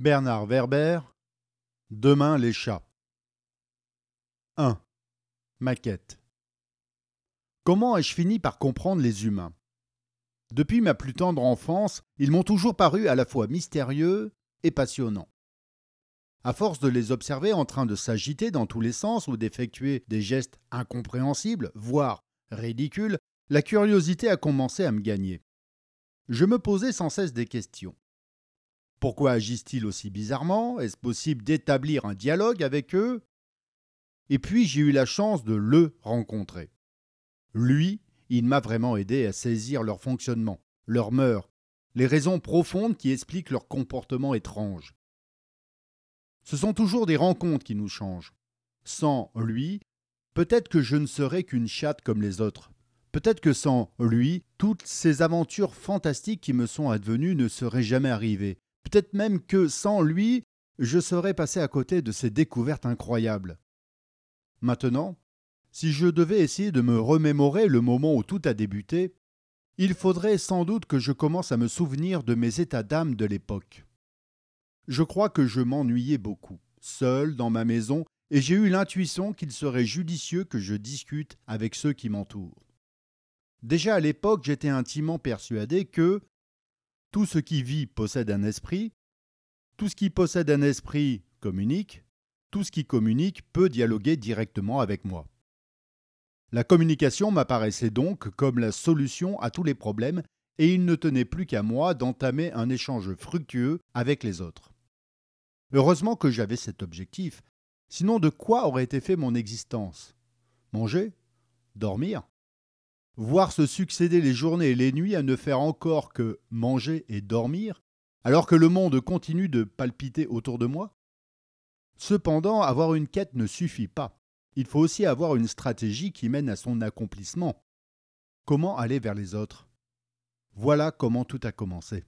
Bernard Werber Demain les chats 1. Maquette Comment ai-je fini par comprendre les humains? Depuis ma plus tendre enfance, ils m'ont toujours paru à la fois mystérieux et passionnants. À force de les observer en train de s'agiter dans tous les sens ou d'effectuer des gestes incompréhensibles, voire ridicules, la curiosité a commencé à me gagner. Je me posais sans cesse des questions. Pourquoi agissent-ils aussi bizarrement? Est-ce possible d'établir un dialogue avec eux? Et puis j'ai eu la chance de le rencontrer. Lui, il m'a vraiment aidé à saisir leur fonctionnement, leurs mœurs, les raisons profondes qui expliquent leur comportement étrange. Ce sont toujours des rencontres qui nous changent. Sans lui, peut-être que je ne serais qu'une chatte comme les autres. Peut-être que sans lui, toutes ces aventures fantastiques qui me sont advenues ne seraient jamais arrivées. Peut-être même que sans lui, je serais passé à côté de ces découvertes incroyables. Maintenant, si je devais essayer de me remémorer le moment où tout a débuté, il faudrait sans doute que je commence à me souvenir de mes états d'âme de l'époque. Je crois que je m'ennuyais beaucoup, seul dans ma maison, et j'ai eu l'intuition qu'il serait judicieux que je discute avec ceux qui m'entourent. Déjà à l'époque, j'étais intimement persuadé que, tout ce qui vit possède un esprit, tout ce qui possède un esprit communique, tout ce qui communique peut dialoguer directement avec moi. La communication m'apparaissait donc comme la solution à tous les problèmes et il ne tenait plus qu'à moi d'entamer un échange fructueux avec les autres. Heureusement que j'avais cet objectif, sinon de quoi aurait été fait mon existence? Manger? Dormir? Voir se succéder les journées et les nuits à ne faire encore que manger et dormir, alors que le monde continue de palpiter autour de moi Cependant, avoir une quête ne suffit pas. Il faut aussi avoir une stratégie qui mène à son accomplissement. Comment aller vers les autres? Voilà comment tout a commencé.